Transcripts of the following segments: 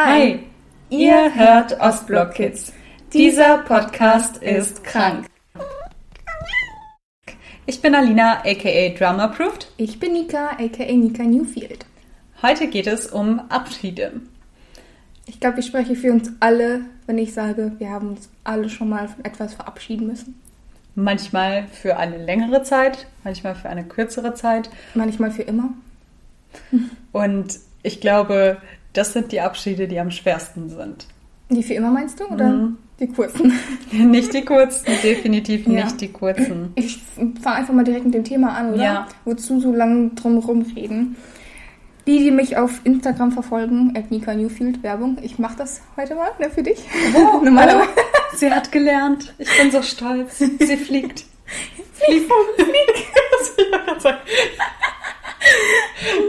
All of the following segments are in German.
Hi, ihr hört Ostblock Kids. Dieser Podcast ist krank. Ich bin Alina, aka Drama Approved. Ich bin Nika, aka Nika Newfield. Heute geht es um Abschiede. Ich glaube, ich spreche für uns alle, wenn ich sage, wir haben uns alle schon mal von etwas verabschieden müssen. Manchmal für eine längere Zeit, manchmal für eine kürzere Zeit. Manchmal für immer. Und ich glaube, das sind die Abschiede, die am schwersten sind. Die für immer meinst du oder Mhm. die kurzen? Nicht die kurzen, definitiv Ja. nicht die kurzen. Ich fange einfach mal direkt mit dem Thema an, oder? Ja. Wozu so lange drum rumreden? Die, die mich auf Instagram verfolgen, at Nika Newfield, Werbung. Ich mache das heute mal ne, für dich. Oh, Normalerweise. Sie hat gelernt. Ich bin so stolz. Sie fliegt. Fliegt. Was will ich auch gerade sagen?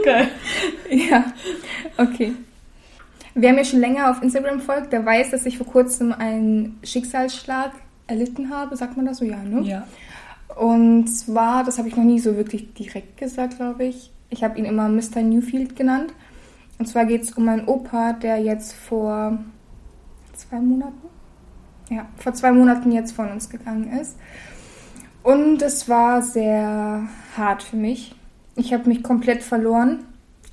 Geil. Ja, okay. Wer mir schon länger auf Instagram folgt, der weiß, dass ich vor kurzem einen Schicksalsschlag erlitten habe. Sagt man das so? Ja, ne? Ja. Und zwar, das habe ich noch nie so wirklich direkt gesagt, glaube ich. Ich habe ihn immer Mr. Newfield genannt. Und zwar geht es um meinen Opa, der jetzt vor zwei Monaten, ja, vor zwei Monaten jetzt von uns gegangen ist. Und es war sehr hart für mich. Ich habe mich komplett verloren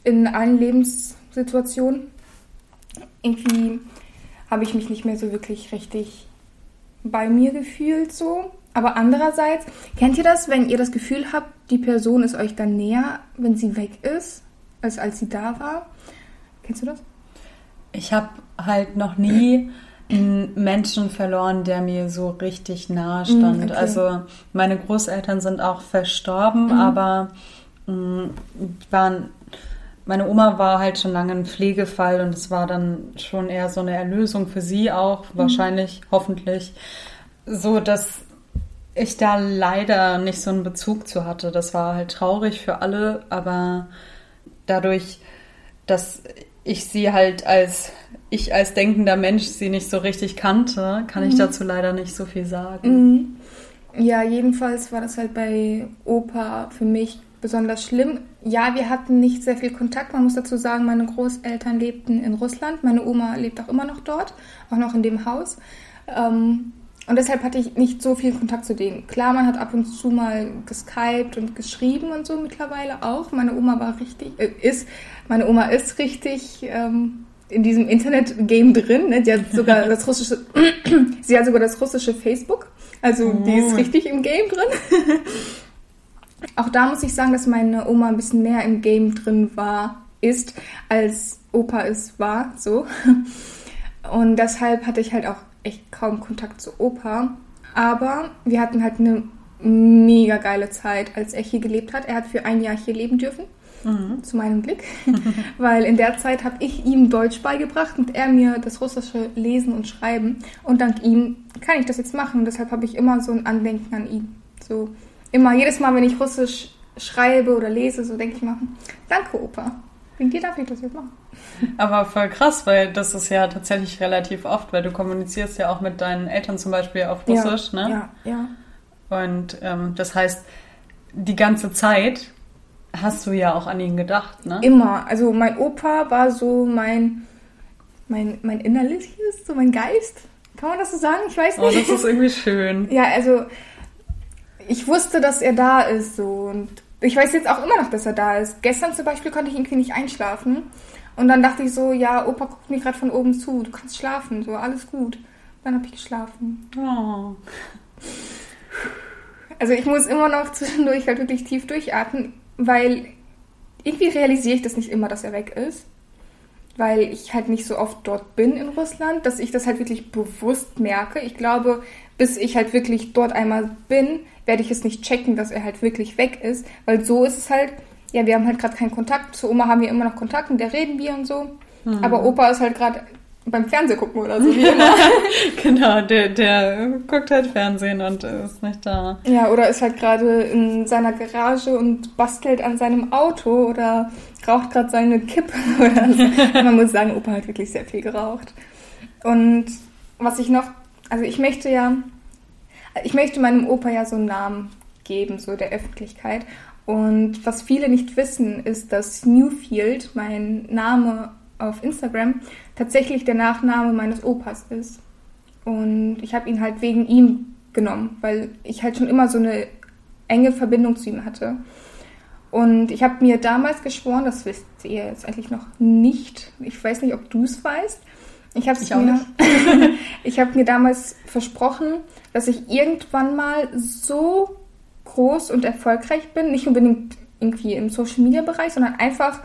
in allen Lebenssituationen. Irgendwie habe ich mich nicht mehr so wirklich richtig bei mir gefühlt so. Aber andererseits, kennt ihr das, wenn ihr das Gefühl habt, die Person ist euch dann näher, wenn sie weg ist, als als sie da war? Kennst du das? Ich habe halt noch nie einen Menschen verloren, der mir so richtig nahe stand. Mm, okay. Also meine Großeltern sind auch verstorben, Mhm. aber mh, waren meine Oma war halt schon lange ein Pflegefall und es war dann schon eher so eine Erlösung für sie auch, Mhm. wahrscheinlich, hoffentlich, so dass ich da leider nicht so einen Bezug zu hatte. Das war halt traurig für alle, aber dadurch, dass ich sie halt als ich als denkender Mensch sie nicht so richtig kannte, kann ich Mhm. dazu leider nicht so viel sagen. Ja, jedenfalls war das halt bei Opa für mich besonders schlimm. Ja, wir hatten nicht sehr viel Kontakt. Man muss dazu sagen, meine Großeltern lebten in Russland. Meine Oma lebt auch immer noch dort, auch noch in dem Haus. Ähm, und deshalb hatte ich nicht so viel Kontakt zu denen. Klar, man hat ab und zu mal geskypt und geschrieben und so mittlerweile auch. Meine Oma war richtig, äh, ist, meine Oma ist richtig ähm, in diesem Internet-Game drin. Ne? Die hat sogar das russische, sie hat sogar das russische Facebook. Also die ist Oh. richtig im Game drin. Auch da muss ich sagen, dass meine Oma ein bisschen mehr im Game drin war, ist, als Opa es war, so. Und deshalb hatte ich halt auch echt kaum Kontakt zu Opa. Aber wir hatten halt eine mega geile Zeit, als er hier gelebt hat. Er hat für ein Jahr hier leben dürfen, Mhm. zu meinem Glück. Weil in der Zeit habe ich ihm Deutsch beigebracht und er mir das russische Lesen und Schreiben. Und dank ihm kann ich das jetzt machen. Deshalb habe ich immer so ein Andenken an ihn. So immer, jedes Mal, wenn ich Russisch schreibe oder lese, so denke ich mal, danke Opa. Wegen dir darf ich das jetzt machen. Aber voll krass, weil das ist ja tatsächlich relativ oft, weil du kommunizierst ja auch mit deinen Eltern zum Beispiel auf Russisch, ja, ne? Ja, ja. Und ähm, das heißt, die ganze Zeit hast du ja auch an ihn gedacht, ne? Immer. Also mein Opa war so mein, mein, mein Innerliches, so mein Geist. Kann man das so sagen? Ich weiß Oh, nicht. das ist irgendwie schön. ja, also ich wusste, dass er da ist so und ich weiß jetzt auch immer noch, dass er da ist. Gestern zum Beispiel konnte ich irgendwie nicht einschlafen und dann dachte ich so, ja, Opa guckt mir gerade von oben zu, du kannst schlafen, so alles gut. Dann habe ich geschlafen. Oh. Also ich muss immer noch zwischendurch halt wirklich tief durchatmen, weil irgendwie realisiere ich das nicht immer, dass er weg ist. Weil ich halt nicht so oft dort bin in Russland, dass ich das halt wirklich bewusst merke. Ich glaube, bis ich halt wirklich dort einmal bin, werde ich es nicht checken, dass er halt wirklich weg ist. Weil so ist es halt, ja, wir haben halt gerade keinen Kontakt. Zu Oma haben wir immer noch Kontakt, mit der reden wir und so. Aber Opa ist halt gerade beim Fernsehen gucken oder so, wie immer. Genau, der, der guckt halt Fernsehen und ist nicht da. Ja, oder ist halt gerade in seiner Garage und bastelt an seinem Auto oder raucht gerade seine Kippe oder so. Man muss sagen, Opa hat wirklich sehr viel geraucht. Und was ich noch, also ich möchte ja, ich möchte meinem Opa ja so einen Namen geben, so der Öffentlichkeit. Und was viele nicht wissen, ist, dass Newfield mein Name auf Instagram tatsächlich der Nachname meines Opas ist. Und ich habe ihn halt wegen ihm genommen, weil ich halt schon immer so eine enge Verbindung zu ihm hatte. Und ich habe mir damals geschworen, das wisst ihr jetzt eigentlich noch nicht. Ich weiß nicht, ob du es weißt. Ich habe mir, ich habe mir damals versprochen, dass ich irgendwann mal so groß und erfolgreich bin, nicht unbedingt irgendwie im Social Media Bereich, sondern einfach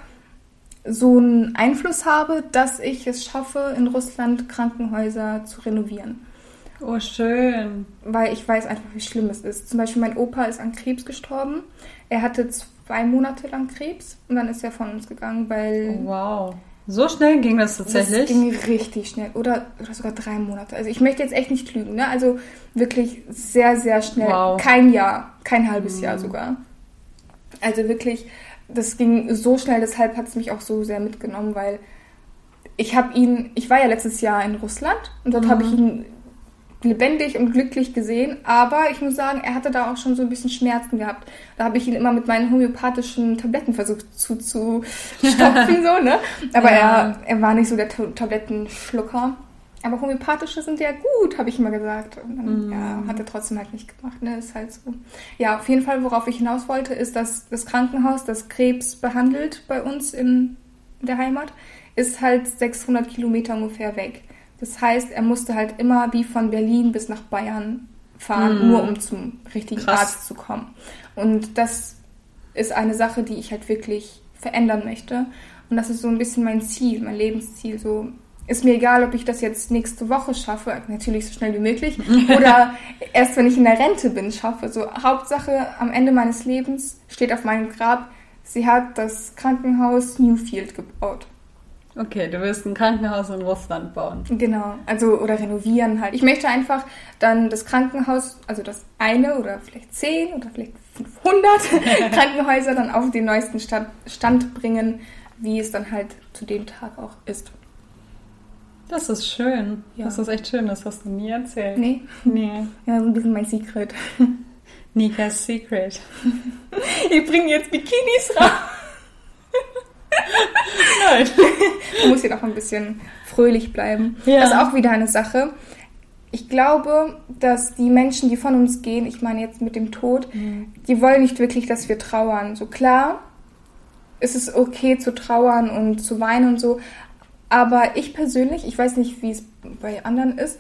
so einen Einfluss habe, dass ich es schaffe, in Russland Krankenhäuser zu renovieren. Oh, schön. Weil ich weiß einfach, wie schlimm es ist. Zum Beispiel mein Opa ist an Krebs gestorben. Er hatte zwei Monate lang Krebs und dann ist er von uns gegangen, weil. Oh, wow. So schnell ging das tatsächlich? Das ging richtig schnell. Oder, oder sogar drei Monate. Also ich möchte jetzt echt nicht lügen, ne? Also wirklich sehr, sehr schnell. Wow. Kein Jahr, kein halbes mhm. Jahr sogar. Also wirklich, das ging so schnell, deshalb hat es mich auch so sehr mitgenommen, weil ich habe ihn, ich war ja letztes Jahr in Russland und dort mhm. habe ich ihn lebendig und glücklich gesehen, aber ich muss sagen, er hatte da auch schon so ein bisschen Schmerzen gehabt. Da habe ich ihn immer mit meinen homöopathischen Tabletten versucht zu, zu stopfen, so, ne? Aber ja. er, er war nicht so der Tablettenschlucker. Aber homöopathische sind ja gut, habe ich immer gesagt. Und dann, mm. ja, hat er trotzdem halt nicht gemacht, ne? Ist halt so. Ja, auf jeden Fall, worauf ich hinaus wollte, ist, dass das Krankenhaus, das Krebs behandelt bei uns in der Heimat, ist halt 600 Kilometer ungefähr weg. Das heißt, er musste halt immer wie von Berlin bis nach Bayern fahren, mm. nur um zum richtigen Krass. Arzt zu kommen. Und das ist eine Sache, die ich halt wirklich verändern möchte. Und das ist so ein bisschen mein Ziel, mein Lebensziel. So ist mir egal, ob ich das jetzt nächste Woche schaffe, natürlich so schnell wie möglich, oder erst wenn ich in der Rente bin, schaffe. So Hauptsache am Ende meines Lebens steht auf meinem Grab, sie hat das Krankenhaus Newfield gebaut. Okay, du willst ein Krankenhaus in Russland bauen. Genau, also oder renovieren halt. Ich möchte einfach dann das Krankenhaus, also das eine oder vielleicht zehn oder vielleicht 500 Krankenhäuser dann auf den neuesten Stand, Stand bringen, wie es dann halt zu dem Tag auch ist. Das ist schön. Ja. Das ist echt schön, das hast du nie erzählt. Nee. Nee. Ja, ein bisschen mein Secret. Nikas Secret. Ich bringe jetzt Bikinis raus. Nein. Man muss hier noch ein bisschen fröhlich bleiben. Ja. Das ist auch wieder eine Sache. Ich glaube, dass die Menschen, die von uns gehen, ich meine jetzt mit dem Tod, mhm. die wollen nicht wirklich, dass wir trauern. So klar, ist es okay zu trauern und zu weinen und so. Aber ich persönlich, ich weiß nicht, wie es bei anderen ist,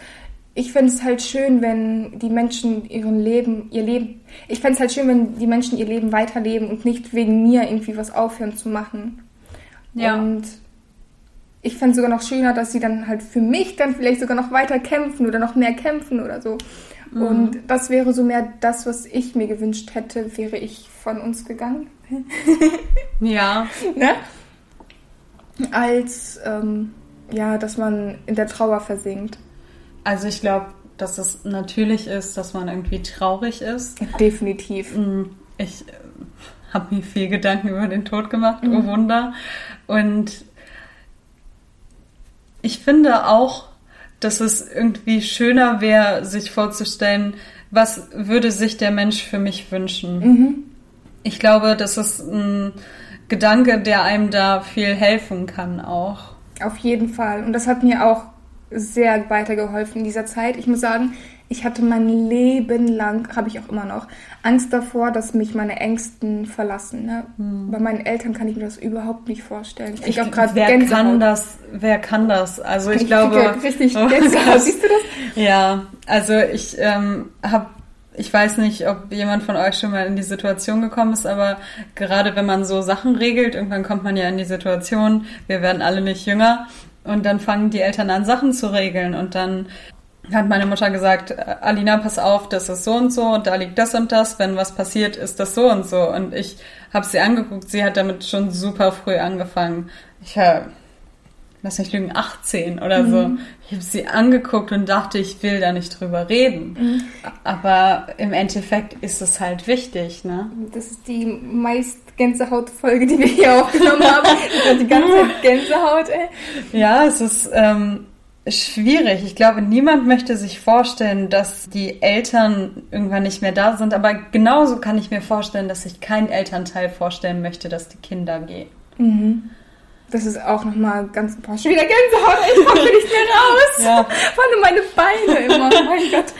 ich fände es halt schön, wenn die Menschen ihren Leben, ihr Leben, ich fände es halt schön, wenn die Menschen ihr Leben weiterleben und nicht wegen mir irgendwie was aufhören zu machen. Ja. Und ich fände es sogar noch schöner, dass sie dann halt für mich dann vielleicht sogar noch weiter kämpfen oder noch mehr kämpfen oder so. Mhm. Und das wäre so mehr das, was ich mir gewünscht hätte, wäre ich von uns gegangen. ja. Ne? Als, ähm, ja, dass man in der Trauer versinkt. Also ich glaube, dass es natürlich ist, dass man irgendwie traurig ist. Definitiv. Mm, ich habe mir viel Gedanken über den Tod gemacht, oh mhm. oh Wunder. Und ich finde auch, dass es irgendwie schöner wäre, sich vorzustellen, was würde sich der Mensch für mich wünschen. Mhm. Ich glaube, das ist ein Gedanke, der einem da viel helfen kann auch. Auf jeden Fall. Und das hat mir auch sehr weitergeholfen in dieser Zeit. Ich muss sagen, ich hatte mein Leben lang, habe ich auch immer noch, Angst davor, dass mich meine Ängsten verlassen. Ne? Hm. Bei meinen Eltern kann ich mir das überhaupt nicht vorstellen. Ich, ich auch gerade wer Gänsehaut. kann das? Wer kann das? Also ich, ich glaube, richtig oh Gänsehaut. Siehst du das? Ja, also ich ähm, habe ich weiß nicht, ob jemand von euch schon mal in die Situation gekommen ist, aber gerade wenn man so Sachen regelt, irgendwann kommt man ja in die Situation, wir werden alle nicht jünger und dann fangen die Eltern an, Sachen zu regeln und dann hat meine Mutter gesagt, Alina, pass auf, das ist so und so und da liegt das und das, wenn was passiert, ist das so und so. Und ich habe sie angeguckt, sie hat damit schon super früh angefangen. Ich habe, lass mich lügen, 18 oder mhm. so. Ich habe sie angeguckt und dachte, ich will da nicht drüber reden. Mhm. Aber im Endeffekt ist es halt wichtig, ne? Das ist die meist Gänsehaut-Folge, die wir hier aufgenommen haben. die ganze Gänsehaut, ey. Ja, es ist... Ähm, schwierig. Ich glaube, niemand möchte sich vorstellen, dass die Eltern irgendwann nicht mehr da sind. Aber genauso kann ich mir vorstellen, dass sich kein Elternteil vorstellen möchte, dass die Kinder gehen. Mhm. das ist auch nochmal ganz, boah, schon wieder Gänsehaut, ich komme nicht mehr raus. Ja. Vor allem meine Beine immer, oh mein Gott.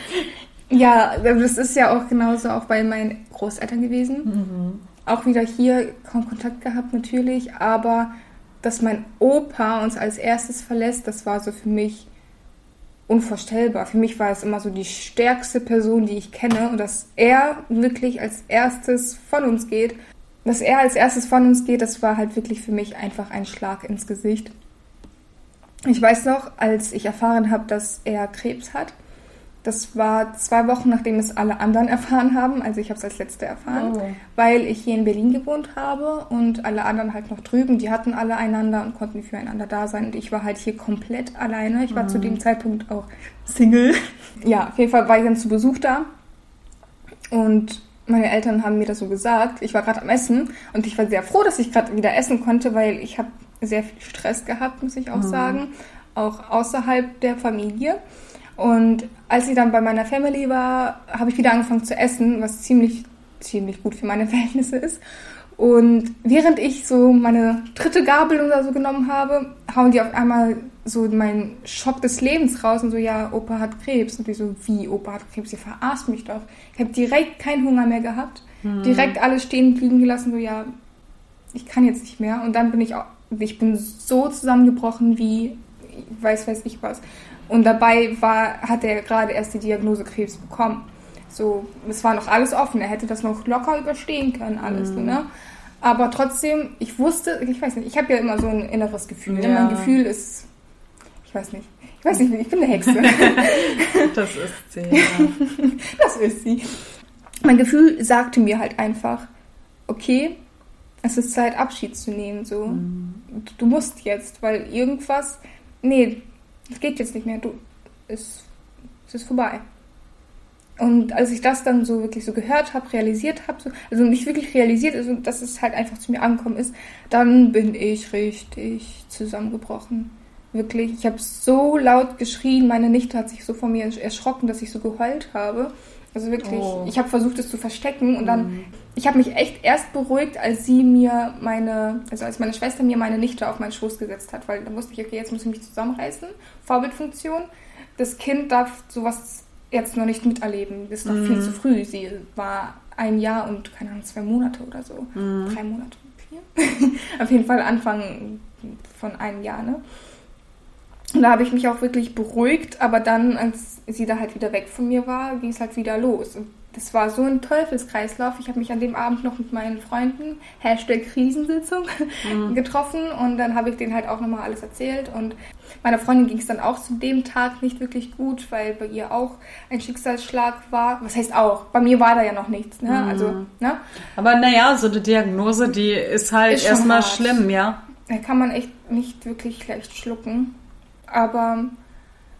Ja, das ist ja auch genauso auch bei meinen Großeltern gewesen. Mhm. Auch wieder hier kaum Kontakt gehabt natürlich, aber dass mein Opa uns als erstes verlässt, das war so für mich unvorstellbar. Für mich war es immer so die stärkste Person, die ich kenne und dass er wirklich als erstes von uns geht. Dass er als erstes von uns geht, das war halt wirklich für mich einfach ein Schlag ins Gesicht. Ich weiß noch, als ich erfahren habe, dass er Krebs hat, das war zwei Wochen, nachdem es alle anderen erfahren haben. Also ich habe es als letzte erfahren, oh. weil ich hier in Berlin gewohnt habe und alle anderen halt noch drüben. Die hatten alle einander und konnten füreinander da sein. Und ich war halt hier komplett alleine. Ich war mhm. zu dem Zeitpunkt auch Single. Ja, auf jeden Fall war ich dann zu Besuch da. Und meine Eltern haben mir das so gesagt. Ich war gerade am Essen und ich war sehr froh, dass ich gerade wieder essen konnte, weil ich habe sehr viel Stress gehabt, muss ich auch mhm. sagen. Auch außerhalb der Familie. Und als ich dann bei meiner Family war, habe ich wieder angefangen zu essen, was ziemlich, ziemlich gut für meine Verhältnisse ist. Und während ich so meine dritte Gabel oder so genommen habe, hauen die auf einmal so meinen Schock des Lebens raus und so, ja, Opa hat Krebs. Und ich so, wie, Opa hat Krebs? Ihr verarscht mich doch. Ich habe direkt keinen Hunger mehr gehabt. Mhm. Direkt alles stehen liegen gelassen, so, ja, ich kann jetzt nicht mehr. Und dann bin ich auch, ich bin so zusammengebrochen wie, weiß, weiß ich was. Und dabei war, hat er gerade erst die Diagnose Krebs bekommen. So, es war noch alles offen. Er hätte das noch locker überstehen können, alles. Mhm. Ne? Aber trotzdem, ich wusste, ich weiß nicht, ich habe ja immer so ein inneres Gefühl. Ne? Ja. Mein Gefühl ist, ich weiß nicht, ich weiß nicht, ich bin eine Hexe. das ist sie. Ja. das ist sie. Mein Gefühl sagte mir halt einfach, okay, es ist Zeit, Abschied zu nehmen. So, mhm. du musst jetzt, weil irgendwas, nee, es geht jetzt nicht mehr, du, es, es ist vorbei. Und als ich das dann so wirklich so gehört habe, realisiert habe, so, also nicht wirklich realisiert, also dass es halt einfach zu mir angekommen ist, dann bin ich richtig zusammengebrochen. Wirklich, ich habe so laut geschrien, meine Nichte hat sich so von mir erschrocken, dass ich so geheult habe. Also wirklich, oh. ich habe versucht, es zu verstecken und dann, mhm. ich habe mich echt erst beruhigt, als sie mir meine, also als meine Schwester mir meine Nichte auf meinen Schoß gesetzt hat, weil dann wusste ich, okay, jetzt muss ich mich zusammenreißen. Vorbildfunktion. Das Kind darf sowas jetzt noch nicht miterleben. Das ist noch mhm. viel zu früh. Sie war ein Jahr und, keine Ahnung, zwei Monate oder so. Mhm. Drei Monate, vier. auf jeden Fall Anfang von einem Jahr, ne? Und da habe ich mich auch wirklich beruhigt, aber dann, als sie da halt wieder weg von mir war, ging es halt wieder los. Und das war so ein Teufelskreislauf. Ich habe mich an dem Abend noch mit meinen Freunden, Hashtag Krisensitzung, mhm. getroffen und dann habe ich denen halt auch nochmal alles erzählt. Und meiner Freundin ging es dann auch zu dem Tag nicht wirklich gut, weil bei ihr auch ein Schicksalsschlag war. Was heißt auch? Bei mir war da ja noch nichts. Ne? Mhm. Also, ne? Aber naja, so eine Diagnose, die ist halt erstmal schlimm, ja. Da kann man echt nicht wirklich leicht schlucken. Aber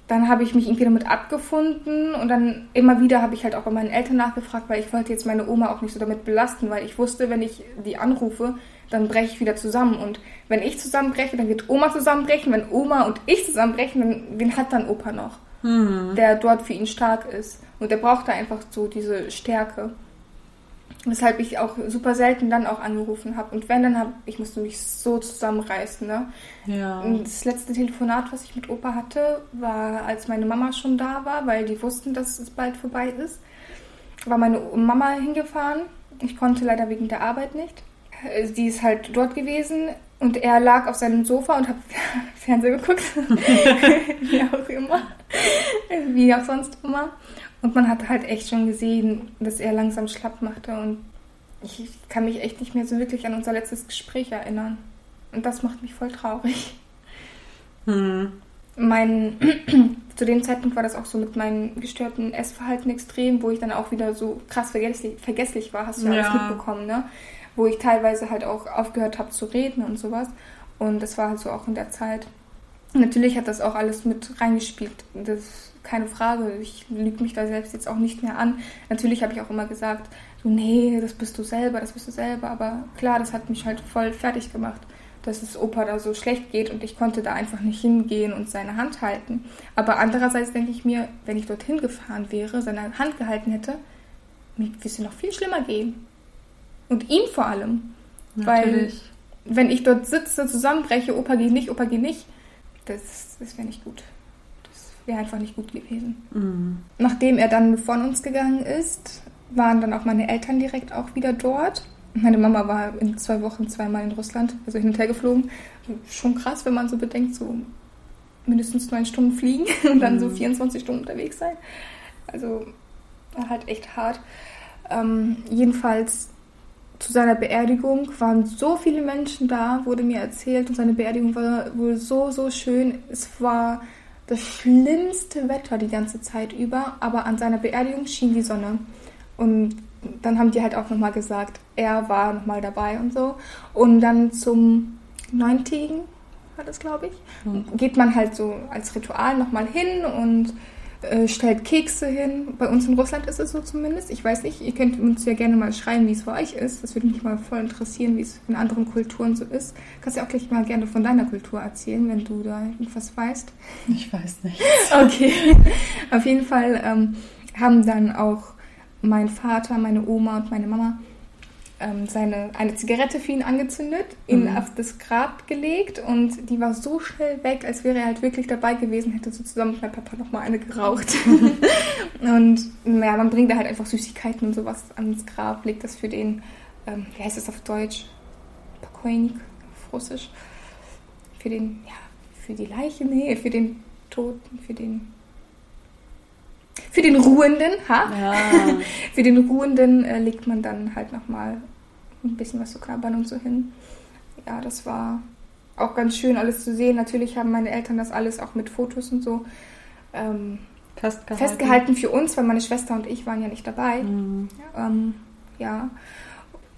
dann habe ich mich irgendwie damit abgefunden und dann immer wieder habe ich halt auch bei meinen Eltern nachgefragt, weil ich wollte jetzt meine Oma auch nicht so damit belasten, weil ich wusste, wenn ich die anrufe, dann breche ich wieder zusammen. Und wenn ich zusammenbreche, dann wird Oma zusammenbrechen. Wenn Oma und ich zusammenbrechen, dann wen hat dann Opa noch? Mhm. Der dort für ihn stark ist. Und der braucht da einfach so diese Stärke. Weshalb ich auch super selten dann auch angerufen habe. Und wenn, dann habe ich musste mich so zusammenreißen. Ne? Ja. Und das letzte Telefonat, was ich mit Opa hatte, war, als meine Mama schon da war, weil die wussten, dass es bald vorbei ist. War meine Mama hingefahren. Ich konnte leider wegen der Arbeit nicht. Sie ist halt dort gewesen und er lag auf seinem Sofa und hat Fernseher geguckt. Wie auch immer. Wie auch sonst immer. Und man hat halt echt schon gesehen, dass er langsam schlapp machte. Und ich kann mich echt nicht mehr so wirklich an unser letztes Gespräch erinnern. Und das macht mich voll traurig. Hm. Mein, zu dem Zeitpunkt war das auch so mit meinem gestörten Essverhalten extrem, wo ich dann auch wieder so krass vergesslich, vergesslich war, hast du ja alles mitbekommen, ne? Wo ich teilweise halt auch aufgehört habe zu reden und sowas. Und das war halt so auch in der Zeit. Natürlich hat das auch alles mit reingespielt. Das keine Frage. Ich lüge mich da selbst jetzt auch nicht mehr an. Natürlich habe ich auch immer gesagt, so, nee, das bist du selber, das bist du selber. Aber klar, das hat mich halt voll fertig gemacht, dass es Opa da so schlecht geht und ich konnte da einfach nicht hingehen und seine Hand halten. Aber andererseits denke ich mir, wenn ich dorthin gefahren wäre, seine Hand gehalten hätte, mir würde es noch viel schlimmer gehen. Und ihm vor allem. Natürlich. Weil wenn ich dort sitze, zusammenbreche, Opa geht nicht, Opa geht nicht, das, das wäre nicht gut. Wäre einfach nicht gut gewesen. Mhm. Nachdem er dann von uns gegangen ist, waren dann auch meine Eltern direkt auch wieder dort. Meine Mama war in zwei Wochen zweimal in Russland, also hin und her geflogen. Schon krass, wenn man so bedenkt, so mindestens neun Stunden fliegen und dann mhm. so 24 Stunden unterwegs sein. Also halt echt hart. Ähm, jedenfalls zu seiner Beerdigung waren so viele Menschen da, wurde mir erzählt, und seine Beerdigung war wohl so, so schön. Es war das schlimmste Wetter die ganze Zeit über, aber an seiner Beerdigung schien die Sonne. Und dann haben die halt auch nochmal gesagt, er war nochmal dabei und so. Und dann zum Neuntägen, war das glaube ich, mhm. geht man halt so als Ritual nochmal hin und äh, stellt Kekse hin. Bei uns in Russland ist es so zumindest. Ich weiß nicht, ihr könnt uns ja gerne mal schreiben, wie es bei euch ist. Das würde mich mal voll interessieren, wie es in anderen Kulturen so ist. Kannst ja auch gleich mal gerne von deiner Kultur erzählen, wenn du da irgendwas weißt. Ich weiß nicht. Okay. Auf jeden Fall ähm, haben dann auch mein Vater, meine Oma und meine Mama ähm, seine, eine Zigarette für ihn angezündet, ihn mhm. auf das Grab gelegt und die war so schnell weg, als wäre er halt wirklich dabei gewesen, hätte so zusammen mit meinem Papa nochmal eine geraucht. und ja, man bringt da halt einfach Süßigkeiten und sowas ans Grab, legt das für den, ähm, wie heißt das auf Deutsch? Pakoinik auf Russisch. Für den, ja, für die Leiche, nee, für den Toten, für den für den Ruhenden, ha? Ja. für den Ruhenden äh, legt man dann halt nochmal ein bisschen was zu knabbern und so hin. Ja, das war auch ganz schön alles zu sehen. Natürlich haben meine Eltern das alles auch mit Fotos und so ähm, festgehalten. festgehalten. für uns, weil meine Schwester und ich waren ja nicht dabei. Mhm. Ähm, ja.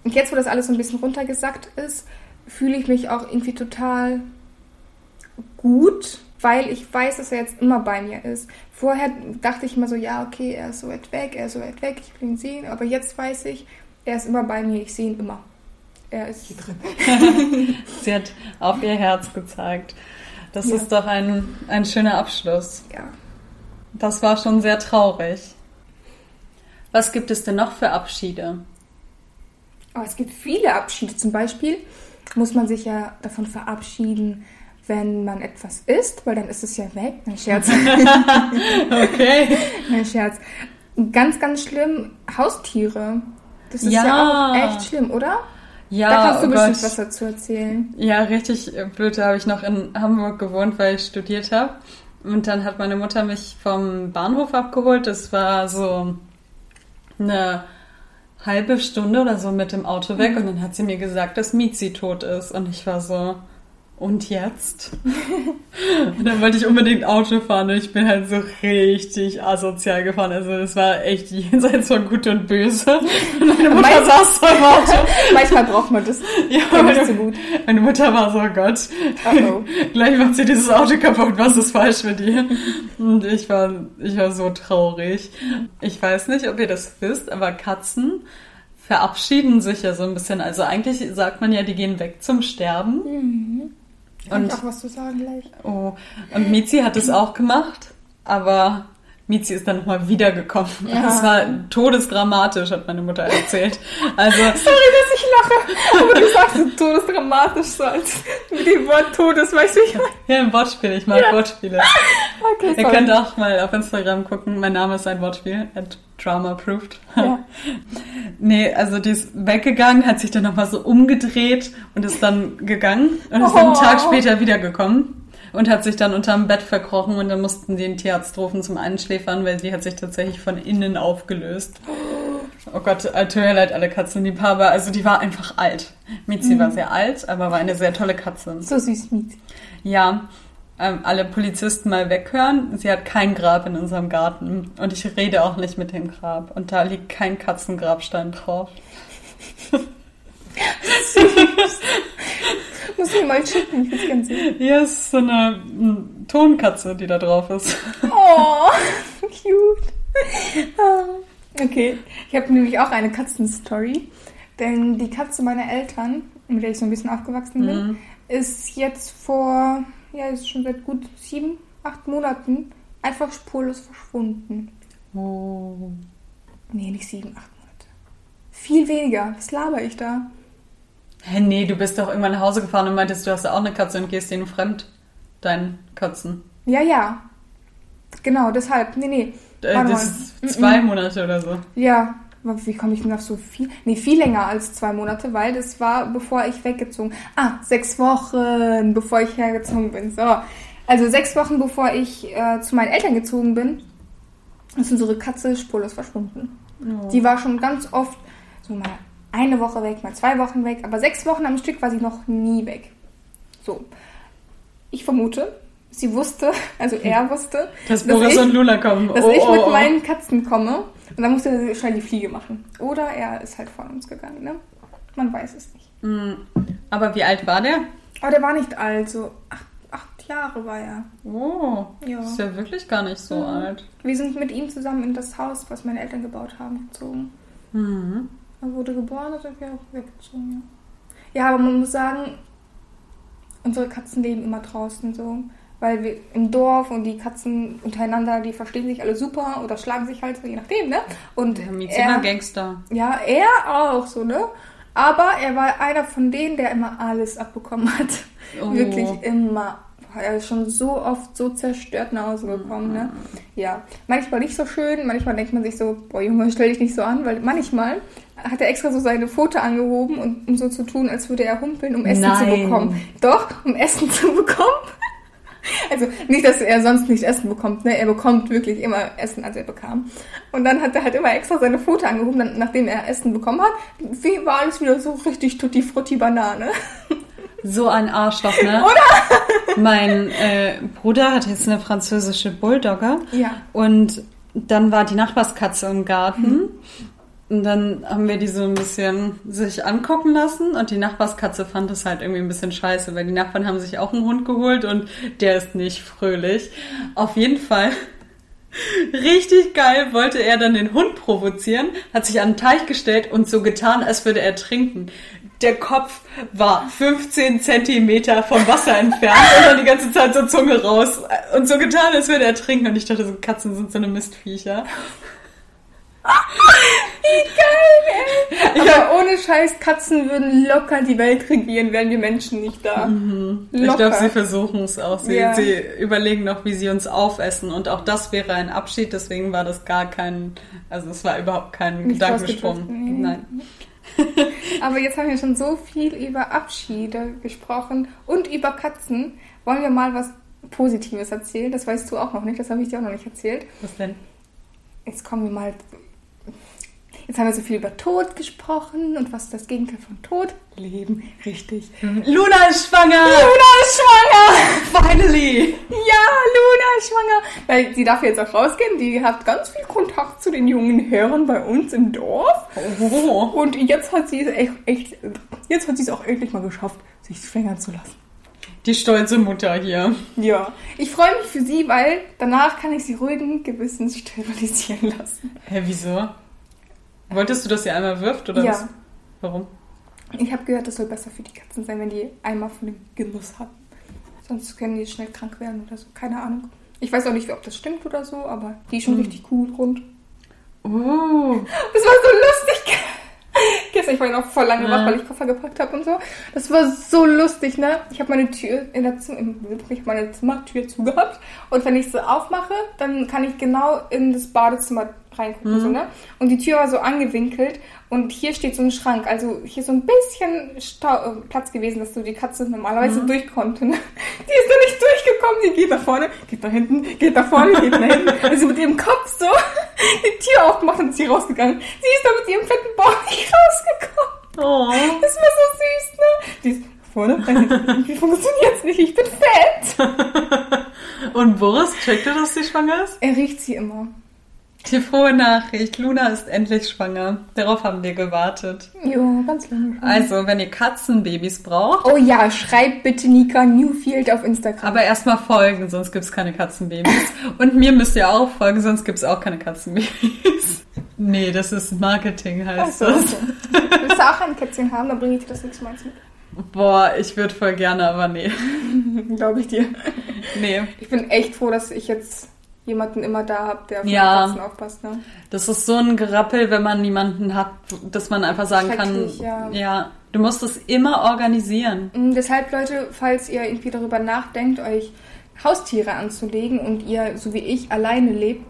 Und jetzt, wo das alles so ein bisschen runtergesackt ist, fühle ich mich auch irgendwie total gut, weil ich weiß, dass er jetzt immer bei mir ist. Vorher dachte ich immer so, ja, okay, er ist so weit weg, er ist so weit weg, ich will ihn sehen. Aber jetzt weiß ich, er ist immer bei mir, ich sehe ihn immer. Er ist hier drin. Sie hat auf ihr Herz gezeigt. Das ja. ist doch ein, ein schöner Abschluss. Ja. Das war schon sehr traurig. Was gibt es denn noch für Abschiede? Oh, es gibt viele Abschiede. Zum Beispiel muss man sich ja davon verabschieden, wenn man etwas isst, weil dann ist es ja weg. Nein, Scherz. okay. Nein, Scherz. Ganz, ganz schlimm, Haustiere. Das ist ja, ja auch echt schlimm, oder? Ja, da kannst du oh bestimmt Gott. was dazu erzählen. Ja, richtig blöd. Da habe ich noch in Hamburg gewohnt, weil ich studiert habe. Und dann hat meine Mutter mich vom Bahnhof abgeholt. Das war so eine halbe Stunde oder so mit dem Auto weg. Mhm. Und dann hat sie mir gesagt, dass Mizi tot ist. Und ich war so, und jetzt? und dann wollte ich unbedingt Auto fahren und ich bin halt so richtig asozial gefahren. Also das war echt jenseits von Gut und Böse. Und meine Mutter Meist saß so im Auto. Manchmal braucht man das. Ja, meine, so gut. meine Mutter war so, oh Gott, -oh. gleich macht sie dieses Auto kaputt, was ist falsch mit dir? Und ich war, ich war so traurig. Ich weiß nicht, ob ihr das wisst, aber Katzen verabschieden sich ja so ein bisschen. Also eigentlich sagt man ja, die gehen weg zum Sterben. Mhm. Und, auch was zu sagen gleich. Oh, und Mizi hat es auch gemacht, aber Mizi ist dann nochmal wiedergekommen. Ja. Das war todesdramatisch, hat meine Mutter erzählt. Also, Sorry, dass ich lache, aber du sagst todesdramatisch so als mit dem Wort Todes, weißt du, ich Ja, ein Wortspiel, ich mag ja. Wortspiele. Okay, sorry. Ihr könnt auch mal auf Instagram gucken, mein Name ist ein Wortspiel, at Drama Approved. Ja. nee, also die ist weggegangen, hat sich dann nochmal so umgedreht und ist dann gegangen und ist oh. dann einen Tag später wiedergekommen und hat sich dann unterm Bett verkrochen und dann mussten die den Tierarzt rufen zum Einschläfern, weil sie hat sich tatsächlich von innen aufgelöst. Oh Gott, tut mir leid, alle Katzenliebhaber. Also die war einfach alt. Mizi mhm. war sehr alt, aber war eine sehr tolle Katze. So süß, Mizi. Ja, ähm, alle Polizisten mal weghören. Sie hat kein Grab in unserem Garten. Und ich rede auch nicht mit dem Grab. Und da liegt kein Katzengrabstein drauf. Muss ich mal schicken, will ganz sehen. Hier ist so eine Tonkatze, die da drauf ist. Oh, cute. Ah, okay, ich habe nämlich auch eine Katzenstory. Denn die Katze meiner Eltern, mit der ich so ein bisschen aufgewachsen bin, mhm. Ist jetzt vor, ja, ist schon seit gut sieben, acht Monaten einfach spurlos verschwunden. Oh. Nee, nicht sieben, acht Monate. Viel weniger. Was laber ich da? Hä, nee, du bist doch irgendwann nach Hause gefahren und meintest, du hast ja auch eine Katze und gehst denen fremd. Deinen Katzen. Ja, ja. Genau, deshalb. Nee, nee. Äh, das ist zwei. Monate oder so. Ja, wie komme ich denn auf so viel? Nee, viel länger als zwei Monate, weil das war, bevor ich weggezogen Ah, sechs Wochen, bevor ich hergezogen bin. So. Also sechs Wochen, bevor ich äh, zu meinen Eltern gezogen bin, ist unsere Katze spurlos verschwunden. Oh. Die war schon ganz oft so mal eine Woche weg, mal zwei Wochen weg, aber sechs Wochen am Stück war sie noch nie weg. So. Ich vermute, sie wusste, also er wusste, Dass dass Boris ich- und Luna kommen. dass oh, ich mit oh, oh. meinen Katzen komme und dann musste er schnell die Fliege machen. Oder er ist halt vor uns gegangen, ne? Man weiß es nicht. Mm, Aber wie alt war der? Aber der war nicht alt, so acht, acht Jahre war er. Oh, Ja. ist ja wirklich gar nicht so Mhm. alt. Wir sind mit ihm zusammen in das Haus, was meine Eltern gebaut haben, gezogen. Mhm. Er wurde geboren und sind wir auch weggezogen, ja. Ja, aber man muss sagen, unsere Katzen leben immer draußen so. Weil wir im Dorf und die Katzen untereinander, die verstehen sich alle super oder schlagen sich halt so, je nachdem, ne? Und Der Mizima er, Gangster. ja, er auch so, ne? Aber er war einer von denen, der immer alles abbekommen hat. Oh. Wirklich immer. Er ist schon so oft so zerstört nach Hause gekommen, ne? Ja. Manchmal nicht so schön, manchmal denkt man sich so, boah Junge, stell dich nicht so an, weil manchmal hat er extra so seine Pfote angehoben, und, um so zu tun, als würde er humpeln, um Essen zu Nein. bekommen. Doch, um Essen zu bekommen. Also nicht, dass er sonst nicht Essen bekommt, ne? Er bekommt wirklich immer Essen, als er bekam. Und dann hat er halt immer extra seine Pfote angehoben, dann, nachdem er Essen bekommen hat, wie, war alles wieder so richtig tutti frutti Banane. So ein Arschloch, ne? Oder? Mein äh, Bruder hat jetzt eine französische Bulldogger. Ja. Und dann war die Nachbarskatze im Garten. Und dann haben wir die so ein bisschen sich angucken lassen und die Nachbarskatze fand es halt irgendwie ein bisschen scheiße, weil die Nachbarn haben sich auch einen Hund geholt und der ist nicht fröhlich. Auf jeden Fall richtig geil wollte er dann den Hund provozieren, hat sich an den Teich gestellt und so getan, als würde er trinken. Der Kopf war 15 Zentimeter vom Wasser entfernt und dann die ganze Zeit so Zunge raus und so getan, als würde er trinken. Und ich dachte, so Katzen sind so eine Mistviecher. Aber ohne Scheiß, Katzen würden locker die Welt regieren, wären wir Menschen nicht da. Ich Locker. glaube, sie versuchen es auch. Sie, Ja. sie überlegen noch, wie sie uns aufessen. Und auch das wäre ein Abschied, deswegen war das gar kein, also es war überhaupt kein Nicht Gedankensprung. nee. Nein. Aber jetzt haben wir schon so viel über Abschiede gesprochen und über Katzen. Wollen wir mal was Positives erzählen? Das weißt du auch noch nicht, das habe ich dir auch noch nicht erzählt. Was denn? Jetzt kommen wir mal. Jetzt haben wir so viel über Tod gesprochen und was ist das Gegenteil von Tod? Leben, richtig. Luna ist schwanger! Luna ist schwanger! Finally! Ja, Luna ist schwanger! Weil sie darf jetzt auch rausgehen, die hat ganz viel Kontakt zu den jungen Herren bei uns im Dorf. Oh. Und jetzt hat sie es echt, echt jetzt hat sie es auch endlich mal geschafft, sich schwängern zu lassen. Die stolze Mutter hier. Ja. Ich freue mich für sie, weil danach kann ich sie ruhigen Gewissens sterilisieren lassen. Hä, wieso? Wolltest du, dass sie einmal wirft oder Ja. was? Warum? Ich habe gehört, das soll besser für die Katzen sein, wenn die einmal von dem Genuss haben. Sonst können die schnell krank werden oder so. Keine Ahnung. Ich weiß auch nicht, ob das stimmt oder so, aber die ist schon Mhm. richtig cool rund. Oh. Das war so lustig. Gestern, ich war ja noch voll lange Ja. wach, weil ich Koffer gepackt habe und so. Das war so lustig, ne? Ich habe meine Tür in der Zimmer, ich meine Zimmertür zugehabt und wenn ich sie aufmache, dann kann ich genau in das Badezimmer reingucken, Mhm. so, ne? Und die Tür war so angewinkelt und hier steht so ein Schrank, also hier so ein bisschen Stau äh, Platz gewesen, dass so die Katze normalerweise Mhm. durch konnte, ne? Die ist da nicht durchgekommen, die geht nach vorne, geht nach hinten, geht nach vorne, geht nach hinten. Also mit ihrem Kopf so die Tür aufgemacht und ist sie rausgegangen. Sie ist da mit ihrem fetten Bauch nicht rausgekommen. Oh. Das war so süß, ne? Die ist vorne. Wie funktioniert's nicht? Ich bin fett. Und Boris, checkt ihr, dass sie schwanger ist? Er riecht sie immer. Die frohe Nachricht, Luna ist endlich schwanger. Darauf haben wir gewartet. Ja, ganz lange schon. Also, wenn ihr Katzenbabys braucht, Oh ja, schreibt bitte Nika Newfield auf Instagram. aber erstmal folgen, sonst gibt's keine Katzenbabys. Und mir müsst ihr auch folgen, sonst gibt's auch keine Katzenbabys. Nee, das ist Marketing, heißt Achso, das. okay. Willst du auch ein Kätzchen haben? Dann bringe ich dir das nächste Mal mit. Boah, ich würde voll gerne, aber nee. Glaube ich dir. Nee. Ich bin echt froh, dass ich jetzt jemanden immer da habe, der auf Ja. die Katzen aufpasst. Ne? Das ist so ein Gerappel, wenn man niemanden hat, dass man einfach sagen kann, Schrecklich, ja. Du musst es immer organisieren. Mm, Deshalb, Leute, falls ihr irgendwie darüber nachdenkt, euch Haustiere anzulegen und ihr, so wie ich, alleine lebt,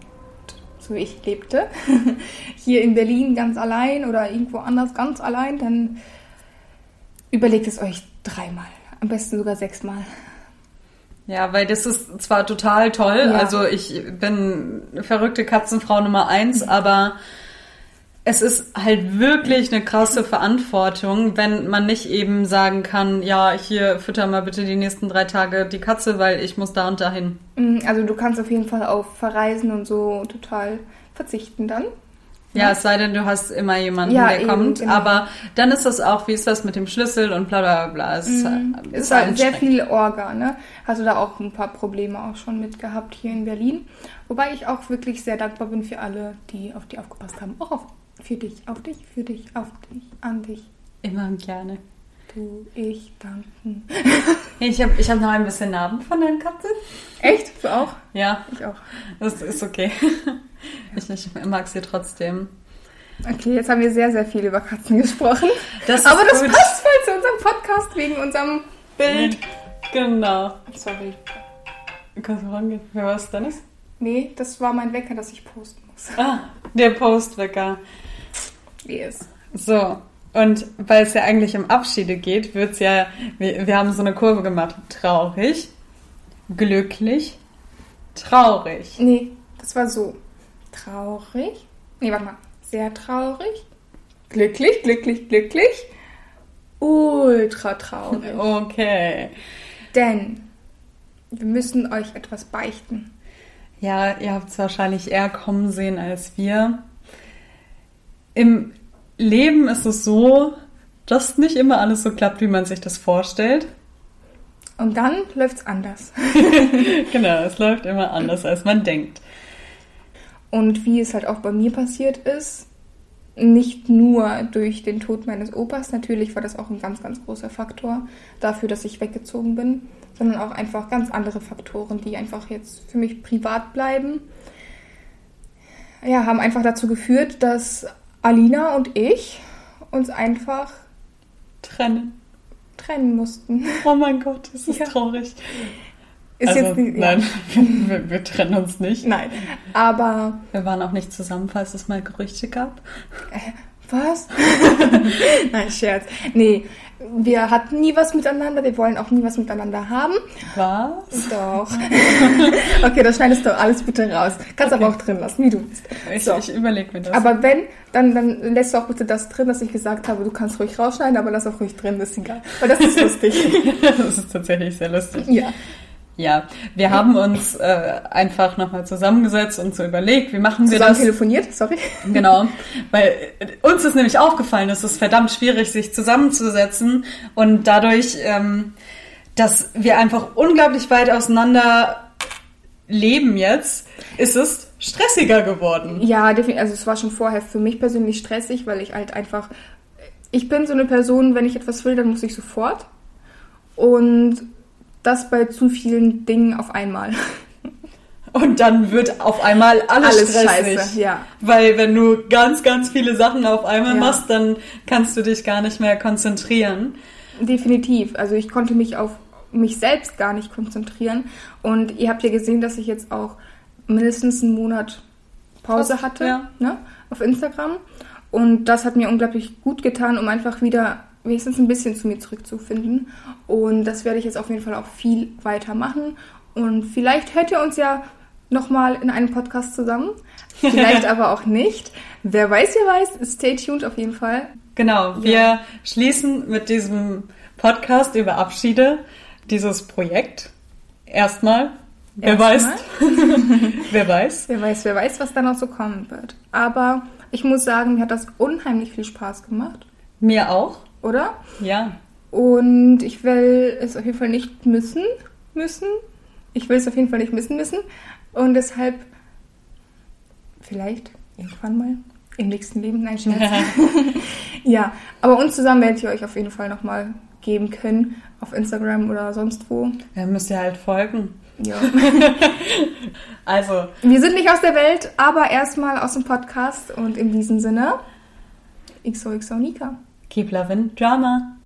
so wie ich lebte, hier in Berlin ganz allein oder irgendwo anders ganz allein, dann überlegt es euch dreimal. Am besten sogar sechsmal. Ja, weil das ist zwar total toll, Ja. also ich bin verrückte Katzenfrau Nummer eins, aber es ist halt wirklich eine krasse Verantwortung, wenn man nicht eben sagen kann, ja, hier fütter mal bitte die nächsten drei Tage die Katze, weil ich muss da und dahin. Mm, Also du kannst auf jeden Fall auf Verreisen und so total verzichten dann. Ja, es sei denn, du hast immer jemanden, Ja, der eben, kommt. genau. Aber dann ist das auch, wie ist das mit dem Schlüssel und bla bla bla. Es ist, Mhm. ist Es war sehr anstrengend. viel Orga, ne? Hast du da auch ein paar Probleme auch schon mit gehabt hier in Berlin. Wobei ich auch wirklich sehr dankbar bin für alle, die auf die aufgepasst haben. Auch auf, für dich, auf dich, für dich, auf dich, an dich. Immer gerne. Du, ich, danken. Ich habe ich hab noch ein bisschen Narben von deiner Katze. Echt? Du auch? Ja, Ich auch. das ist okay. Ich, ich mag sie trotzdem. Okay, jetzt haben wir sehr, sehr viel über Katzen gesprochen. Das Aber das gut. passt voll zu unserem Podcast wegen unserem Bild. Genau. Sorry. Kannst du rangehen? Wer war es, Dennis? Nee, das war mein Wecker, dass ich posten muss. Ah, der Postwecker. Yes. So, und weil es ja eigentlich um Abschiede geht, wird's ja, wir, wir haben so eine Kurve gemacht. Traurig, glücklich, traurig. Nee, das war so. Traurig. Nee, warte mal. Sehr traurig. Glücklich, glücklich, glücklich. Ultra traurig. Okay. Denn wir müssen euch etwas beichten. Ja, ihr habt es wahrscheinlich eher kommen sehen als wir. Im Leben ist es so, dass nicht immer alles so klappt, wie man sich das vorstellt. Und dann läuft's anders. genau, es läuft immer anders, als man denkt. Und wie es halt auch bei mir passiert ist, nicht nur durch den Tod meines Opas, natürlich war das auch ein ganz, ganz großer Faktor dafür, dass ich weggezogen bin, sondern auch einfach ganz andere Faktoren, die einfach jetzt für mich privat bleiben. Ja, haben einfach dazu geführt, dass Alina und ich uns einfach Trennen. trennen mussten. Oh mein Gott, das ist Ja. traurig. Ist also, jetzt nicht, ja. nein, wir, wir trennen uns nicht. Nein. Aber Wir waren auch nicht zusammen, falls es mal Gerüchte gab. Was? Nein, Scherz. Nee, wir hatten nie was miteinander, wir wollen auch nie was miteinander haben. Was? Doch. okay, das schneidest du alles bitte raus. Kannst aber auch drin lassen, wie du willst. Ich, So. ich überlege mir das. Aber wenn, dann, dann lässt du auch bitte das drin, dass ich gesagt habe, du kannst ruhig rausschneiden, aber lass auch ruhig drin, das ist egal. Weil das ist lustig. das ist tatsächlich sehr lustig. ja. Ja, wir haben uns äh, einfach nochmal zusammengesetzt und so überlegt, wie machen wir Zusammen das? telefoniert, sorry. Genau, weil äh, uns ist nämlich aufgefallen, es ist verdammt schwierig, sich zusammenzusetzen und dadurch, ähm, dass wir einfach unglaublich weit auseinander leben jetzt, ist es stressiger geworden. Ja, definitiv. Also es war schon vorher für mich persönlich stressig, weil ich halt einfach. Ich bin so eine Person, wenn ich etwas will, dann muss ich sofort. Und das bei zu vielen Dingen auf einmal. Und dann wird auf einmal alles, Alles stressig. scheiße, ja. Weil wenn du ganz, ganz viele Sachen auf einmal Ja. machst, dann kannst du dich gar nicht mehr konzentrieren. Definitiv. Also ich konnte mich auf mich selbst gar nicht konzentrieren. Und ihr habt ja gesehen, dass ich jetzt auch mindestens einen Monat Pause Fast, hatte ja. ne, auf Instagram. Und das hat mir unglaublich gut getan, um einfach wieder wenigstens ein bisschen zu mir zurückzufinden. Und das werde ich jetzt auf jeden Fall auch viel weiter machen. Und vielleicht hört ihr uns ja nochmal in einem Podcast zusammen. Vielleicht aber auch nicht. Wer weiß, wer weiß. Stay tuned auf jeden Fall. Genau, wir schließen mit diesem Podcast über Abschiede dieses Projekt. Erstmal. Wer weiß. Wer weiß. Wer weiß, wer weiß, was da noch so kommen wird. Aber ich muss sagen, mir hat das unheimlich viel Spaß gemacht, Mir auch. Oder? Ja. Und ich will es auf jeden Fall nicht missen müssen. Ich will es auf jeden Fall nicht missen müssen. Und deshalb vielleicht irgendwann mal im nächsten Leben. Nein, Scherz. ja, aber uns zusammen werde ich euch auf jeden Fall nochmal geben können. Auf Instagram oder sonst wo. Ja, müsst ihr halt folgen. Ja. Also, Wir sind nicht aus der Welt, aber erstmal aus dem Podcast. Und in diesem Sinne, XOXO Nika. Keep loving Drama.